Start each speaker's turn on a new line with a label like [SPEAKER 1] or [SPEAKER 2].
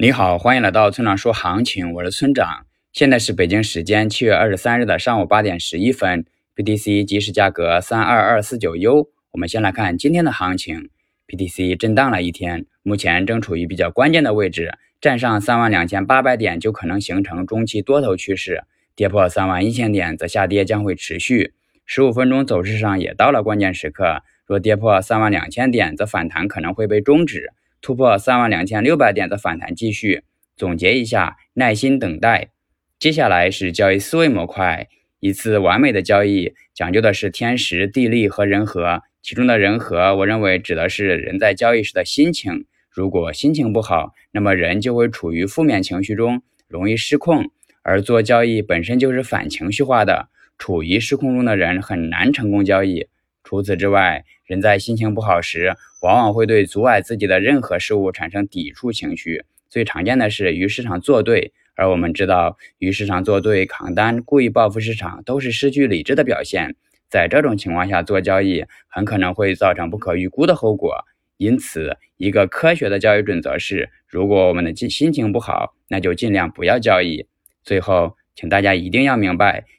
[SPEAKER 1] 你好，欢迎来到村长说行情，我是村长。现在是北京时间七月二十三日的上午八点十一分，BTC 即时价格三二二四九 U。我们先来看今天的行情，BTC 震荡了一天，目前正处于比较关键的位置，站上三万两千八百点就可能形成中期多头趋势，跌破三万一千点则下跌将会持续。十五分钟走势上也到了关键时刻，若跌破三万两千点，则反弹可能会被终止。突破三万两千六百点的反弹继续。总结一下，耐心等待。接下来是交易思维模块。一次完美的交易讲究的是天时、地利和人和。其中的人和，我认为指的是人在交易时的心情。如果心情不好，那么人就会处于负面情绪中，容易失控。而做交易本身就是反情绪化的，处于失控中的人很难成功交易。除此之外，人在心情不好时，往往会对阻碍自己的任何事物产生抵触情绪。最常见的是与市场作对，而我们知道，与市场作对、扛单、故意报复市场，都是失去理智的表现。在这种情况下做交易，很可能会造成不可预估的后果。因此，一个科学的交易准则是：如果我们的心心情不好，那就尽量不要交易。最后，请大家一定要明白。